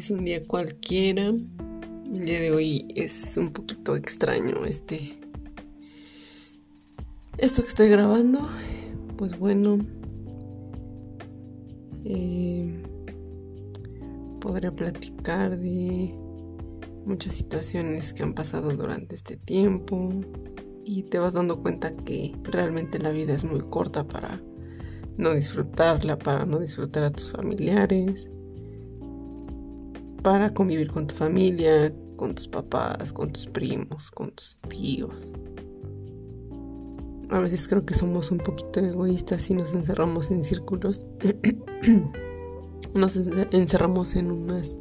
es un día cualquiera. El día de hoy es un poquito extraño este. Esto que estoy grabando. Pues bueno. Eh, podría platicar de muchas situaciones que han pasado durante este tiempo. Y te vas dando cuenta que realmente la vida es muy corta para no disfrutarla, para no disfrutar a tus familiares para convivir con tu familia, con tus papás, con tus primos, con tus tíos. A veces creo que somos un poquito egoístas y nos encerramos en círculos. nos encerramos en unas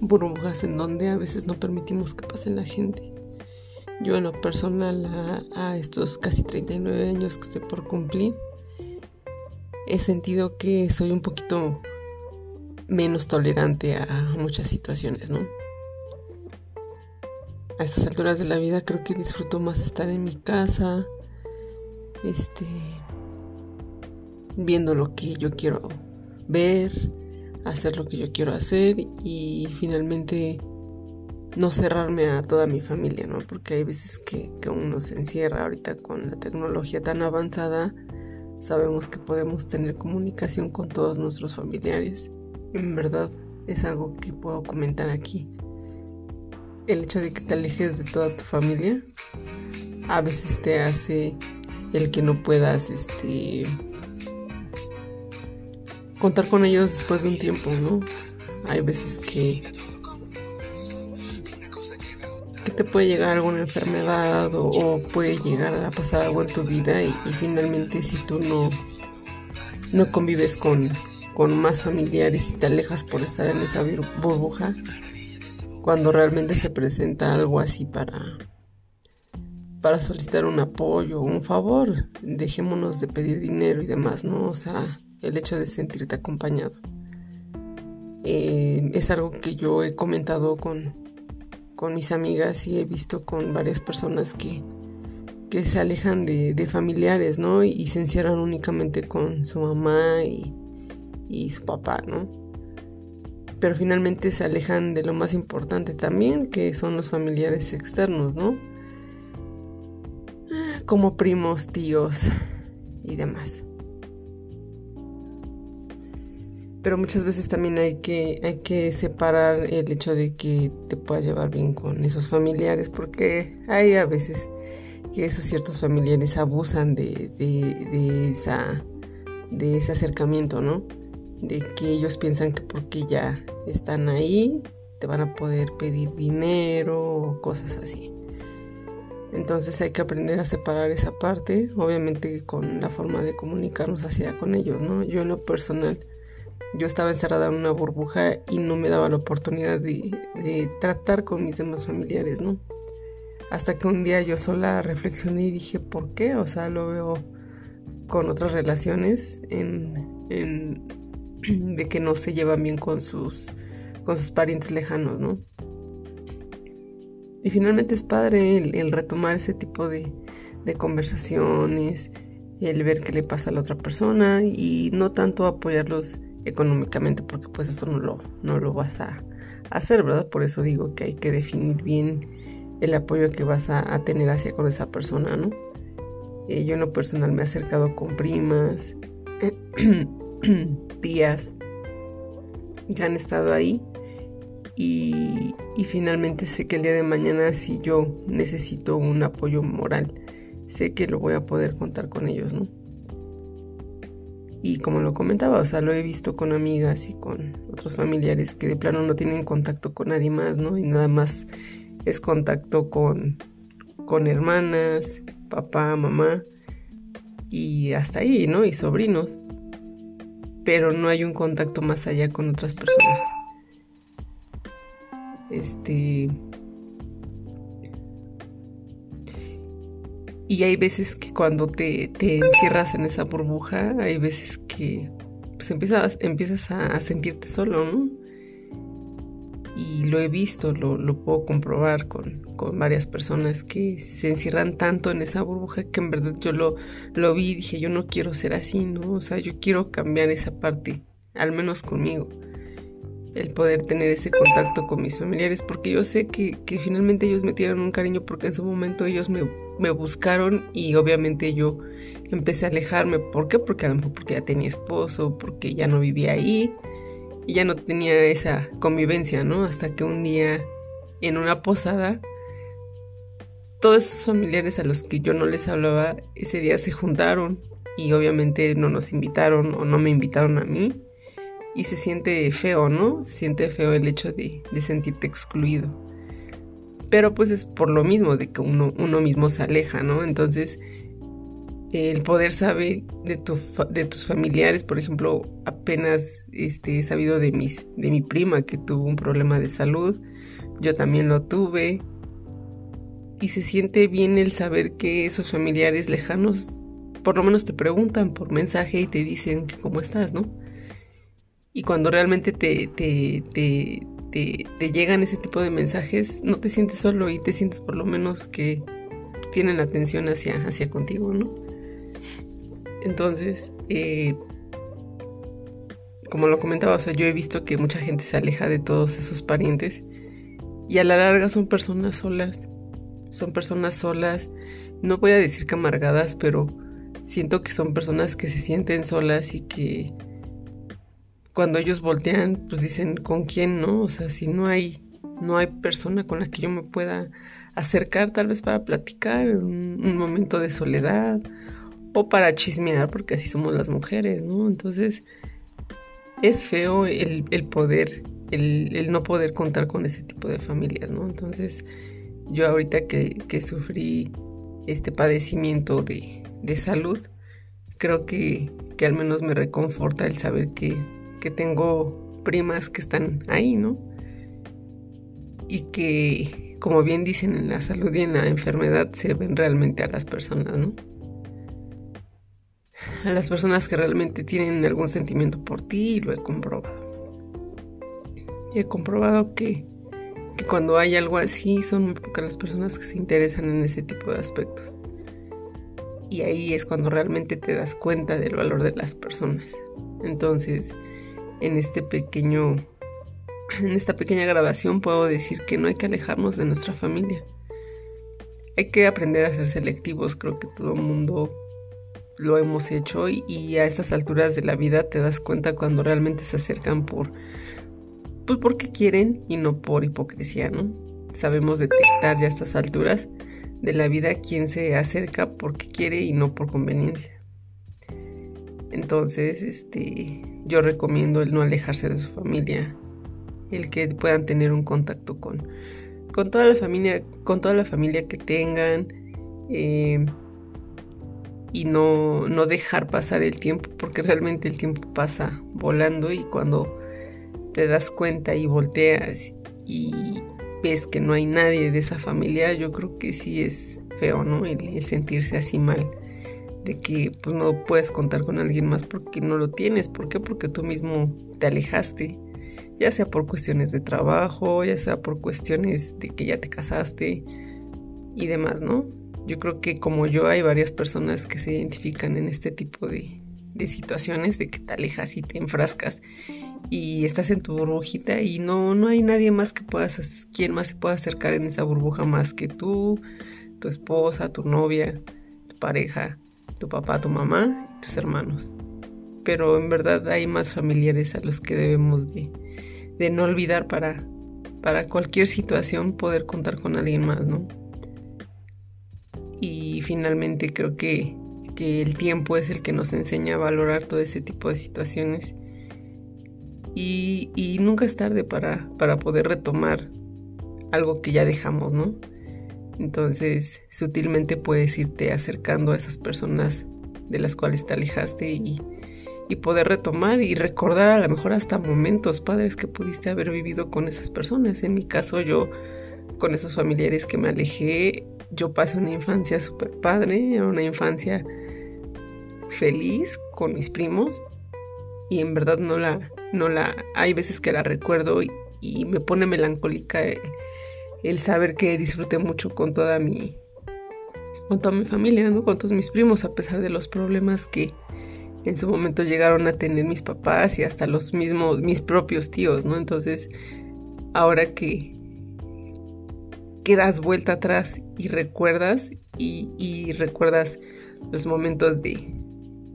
burbujas en donde a veces no permitimos que pase la gente. Yo en lo personal a, estos casi 39 años que estoy por cumplir, he sentido que soy un poquito menos tolerante a muchas situaciones, ¿no? A estas alturas de la vida creo que disfruto más estar en mi casa, este, viendo lo que yo quiero ver, hacer lo que yo quiero hacer y finalmente no cerrarme a toda mi familia, ¿no? Porque hay veces que, que uno se encierra ahorita con la tecnología tan avanzada, sabemos que podemos tener comunicación con todos nuestros familiares en verdad es algo que puedo comentar aquí. El hecho de que te alejes de toda tu familia a veces te hace el que no puedas este contar con ellos después de un tiempo, ¿no? Hay veces que que te puede llegar alguna enfermedad o, puede llegar a pasar algo en tu vida y, y finalmente si tú no no convives con, con más familiares y te alejas por estar en esa burbuja cuando realmente se presenta algo así para para solicitar un apoyo, un favor, dejémonos de pedir dinero y demás, ¿no? O sea, el hecho de sentirte acompañado. Eh, es algo que yo he comentado con, con mis amigas y he visto con varias personas que, que se alejan de, de familiares, ¿no? Y se encierran únicamente con su mamá y, y su papá, ¿no? Pero finalmente se alejan de lo más importante también, que son los familiares externos, ¿no? Como primos, tíos y demás. Pero muchas veces también hay que, hay que separar el hecho de que te puedas llevar bien con esos familiares, porque hay a veces que esos ciertos familiares abusan de, de, de esa, de ese acercamiento, ¿no? De que ellos piensan que porque ya están ahí te van a poder pedir dinero o cosas así. Entonces hay que aprender a separar esa parte, obviamente con la forma de comunicarnos hacia con ellos, ¿no? Yo en lo personal, yo estaba encerrada en una burbuja y no me daba la oportunidad de, de tratar con mis demás familiares, ¿no? Hasta que un día yo sola reflexioné y dije, ¿por qué? O sea, lo veo con otras relaciones en, en de que no se llevan bien con sus, con sus parientes lejanos, ¿no? Y finalmente es padre el, retomar ese tipo de, de, conversaciones, el ver qué le pasa a la otra persona y no tanto apoyarlos económicamente porque pues eso no lo, no lo vas a hacer, ¿verdad? Por eso digo que hay que definir bien el apoyo que vas a, tener hacia con esa persona, ¿no? Eh, yo en lo personal me he acercado con primas, tías que han estado ahí y, finalmente sé que el día de mañana si yo necesito un apoyo moral, sé que lo voy a poder contar con ellos, ¿no? Y como lo comentaba, o sea, lo he visto con amigas y con otros familiares que de plano no tienen contacto con nadie más, ¿no? Y nada más es contacto con, con hermanas, papá, mamá y hasta ahí, ¿no? Y sobrinos pero no hay un contacto más allá con otras personas. Este. Y hay veces que cuando te, te encierras en esa burbuja, hay veces que pues empiezas, empiezas a sentirte solo, ¿no? Y lo he visto, lo, puedo comprobar con, varias personas que se encierran tanto en esa burbuja que en verdad yo lo, lo vi y dije, yo no quiero ser así, ¿no? O sea, yo quiero cambiar esa parte, al menos conmigo. el poder tener ese contacto con mis familiares, porque yo sé que, finalmente ellos me tienen un cariño porque en su momento ellos me, me, buscaron y obviamente yo empecé a alejarme. ¿Por qué? Porque a lo mejor porque ya tenía esposo, porque ya no vivía ahí y ya no tenía esa convivencia, ¿no? Hasta que un día en una posada, todos esos familiares a los que yo no les hablaba ese día se juntaron y obviamente no nos invitaron o no me invitaron a mí y se siente feo, ¿no? Se siente feo el hecho de, sentirte excluido. Pero pues es por lo mismo de que uno, uno mismo se aleja, ¿no? Entonces, el poder saber de, tu, de tus familiares, por ejemplo, apenas este, he sabido de, mis, de mi prima que tuvo un problema de salud, yo también lo tuve, y se siente bien el saber que esos familiares lejanos por lo menos te preguntan por mensaje y te dicen que cómo estás, ¿no? Y cuando realmente te, te, te, te, llegan ese tipo de mensajes, no te sientes solo y te sientes por lo menos que tienen atención hacia, hacia contigo, ¿no? Entonces, eh, como lo comentaba, o sea, yo he visto que mucha gente se aleja de todos esos parientes y a la larga son personas solas, son personas solas, no voy a decir que amargadas, pero siento que son personas que se sienten solas y que cuando ellos voltean, pues dicen, ¿con quién no? O sea, si no hay, no hay persona con la que yo me pueda acercar, tal vez para platicar, un, un momento de soledad o para chismear, porque así somos las mujeres, ¿no? Entonces, es feo el, poder, el, no poder contar con ese tipo de familias, ¿no? Entonces, yo ahorita que, que sufrí este padecimiento de, de salud, creo que, que al menos me reconforta el saber que que tengo primas que están ahí, ¿no? Y que, como bien dicen, en la salud y en la enfermedad se ven realmente a las personas, ¿no? A las personas que realmente tienen algún sentimiento por ti y lo he comprobado. Y he comprobado que, que cuando hay algo así son muy pocas las personas que se interesan en ese tipo de aspectos. Y ahí es cuando realmente te das cuenta del valor de las personas. Entonces, en este pequeño en esta pequeña grabación puedo decir que no hay que alejarnos de nuestra familia. Hay que aprender a ser selectivos, creo que todo el mundo lo hemos hecho y, a estas alturas de la vida te das cuenta cuando realmente se acercan por pues porque quieren y no por hipocresía, ¿no? Sabemos detectar ya a estas alturas de la vida quién se acerca porque quiere y no por conveniencia. Entonces, este, yo recomiendo el no alejarse de su familia, el que puedan tener un contacto con, con toda la familia, con toda la familia que tengan, eh, y no, no dejar pasar el tiempo, porque realmente el tiempo pasa volando y cuando te das cuenta y volteas y ves que no hay nadie de esa familia, yo creo que sí es feo, ¿no? el sentirse así mal de que pues no puedes contar con alguien más porque no lo tienes. ¿Por qué? Porque tú mismo te alejaste, ya sea por cuestiones de trabajo, ya sea por cuestiones de que ya te casaste y demás, ¿no? Yo creo que como yo hay varias personas que se identifican en este tipo de, de situaciones, de que te alejas y te enfrascas y estás en tu burbujita y no, no hay nadie más que puedas, quien más se pueda acercar en esa burbuja más que tú, tu esposa, tu novia, tu pareja tu papá, tu mamá tus hermanos. Pero en verdad hay más familiares a los que debemos de, de no olvidar para, para cualquier situación poder contar con alguien más, ¿no? Y finalmente creo que, que el tiempo es el que nos enseña a valorar todo ese tipo de situaciones. Y, y nunca es tarde para, para poder retomar algo que ya dejamos, ¿no? Entonces, sutilmente puedes irte acercando a esas personas de las cuales te alejaste y, poder retomar y recordar a lo mejor hasta momentos padres que pudiste haber vivido con esas personas. En mi caso, yo con esos familiares que me alejé, yo pasé una infancia súper padre, una infancia feliz con mis primos y en verdad no la, no la, hay veces que la recuerdo y, y me pone melancólica el saber que disfruté mucho con toda mi con toda mi familia, ¿no? con todos mis primos, a pesar de los problemas que, en su momento llegaron a tener mis papás y hasta los mismos, mis propios tíos, ¿no? Entonces, ahora que, que das vuelta atrás y recuerdas y, recuerdas los momentos de,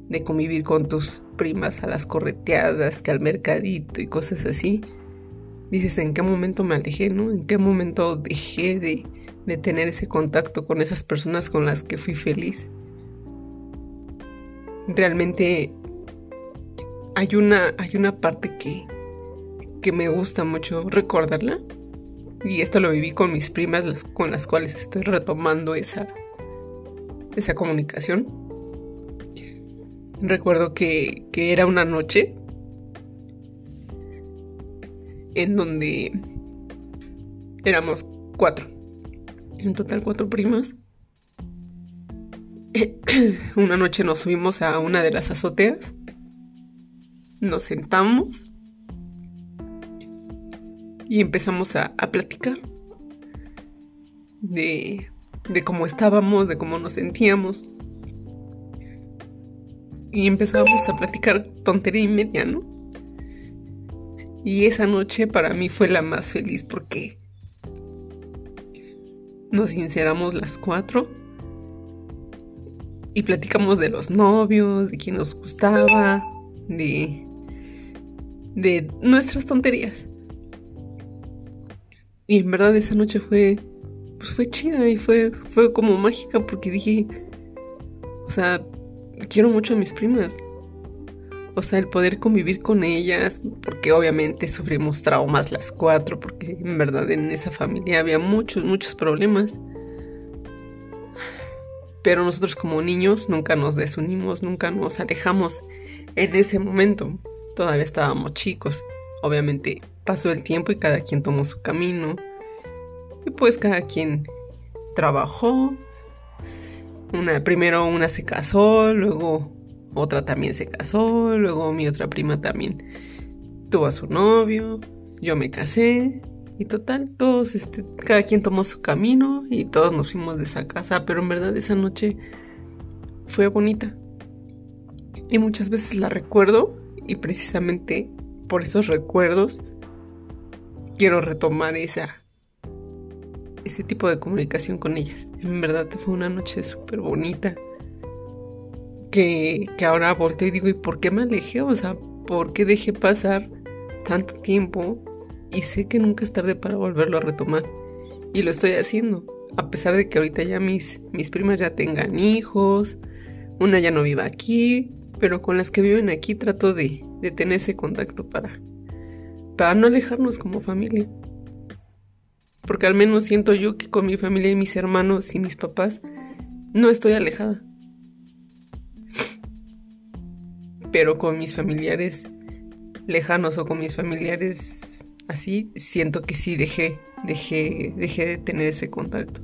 de convivir con tus primas a las correteadas, que al mercadito y cosas así, dices en qué momento me alejé, ¿no? En qué momento dejé de, de tener ese contacto con esas personas con las que fui feliz realmente hay una, hay una parte que, que me gusta mucho recordarla. Y esto lo viví con mis primas, con las cuales estoy retomando esa, esa comunicación. Recuerdo que, que era una noche en donde éramos cuatro. En total cuatro primas. una noche nos subimos a una de las azoteas, nos sentamos y empezamos a, platicar de, de cómo estábamos, de cómo nos sentíamos. Y empezamos a platicar tontería y media, ¿no? Y esa noche para mí fue la más feliz porque nos sinceramos las cuatro y platicamos de los novios, de quién nos gustaba, de, de nuestras tonterías. Y en verdad esa noche fue, pues fue chida y fue, fue como mágica porque dije, o sea, quiero mucho a mis primas. O sea, el poder convivir con ellas, porque obviamente sufrimos traumas las cuatro, porque en verdad en esa familia había muchos, muchos problemas. Pero nosotros como niños nunca nos desunimos, nunca nos alejamos en ese momento. Todavía estábamos chicos. Obviamente pasó el tiempo y cada quien tomó su camino. Y pues cada quien trabajó. Una, primero una se casó, luego otra también se casó, luego mi otra prima también tuvo a su novio, yo me casé y total, todos, este, cada quien tomó su camino y todos nos fuimos de esa casa, pero en verdad esa noche fue bonita. Y muchas veces la recuerdo y precisamente por esos recuerdos quiero retomar esa ese tipo de comunicación con ellas. En verdad fue una noche súper bonita. Que, que ahora volteo y digo, ¿y por qué me alejé? O sea, ¿por qué dejé pasar tanto tiempo y sé que nunca es tarde para volverlo a retomar. Y lo estoy haciendo, a pesar de que ahorita ya mis, mis primas ya tengan hijos, una ya no viva aquí, pero con las que viven aquí trato de, de tener ese contacto para, para no alejarnos como familia. Porque al menos siento yo que con mi familia y mis hermanos y mis papás no estoy alejada. Pero con mis familiares lejanos o con mis familiares así, siento que sí dejé, dejé, dejé de tener ese contacto.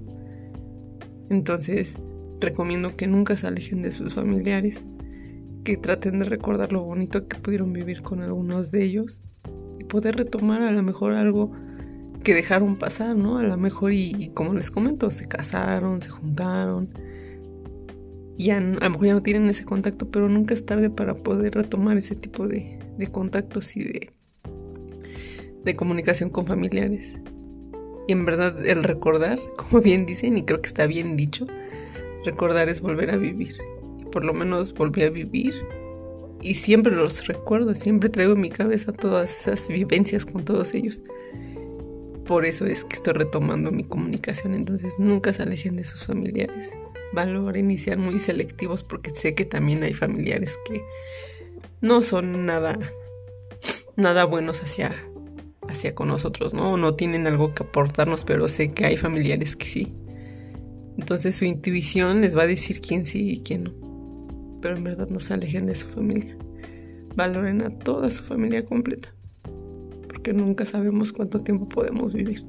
Entonces, recomiendo que nunca se alejen de sus familiares, que traten de recordar lo bonito que pudieron vivir con algunos de ellos y poder retomar a lo mejor algo que dejaron pasar, ¿no? A lo mejor y, como les comento, se casaron, se juntaron. Y a, lo mejor ya no tienen ese contacto, pero nunca es tarde para poder retomar ese tipo de contactos y de, de comunicación con familiares. Y en verdad el recordar, como bien dicen, y creo que está bien dicho, recordar es volver a vivir. Por lo menos volví a vivir. Y siempre los recuerdo, siempre traigo en mi cabeza todas esas vivencias con todos ellos. Por eso es que estoy retomando mi comunicación. Entonces nunca se alejen de sus familiares. Valoren y sean muy selectivos porque sé que también hay familiares que no son nada, nada buenos hacia hacia con nosotros, ¿no? No tienen algo que aportarnos, pero sé que hay familiares que sí. Entonces su intuición les va a decir quién sí y quién no. Pero en verdad no se alejen de su familia. Valoren a toda su familia completa. Porque nunca sabemos cuánto tiempo podemos vivir.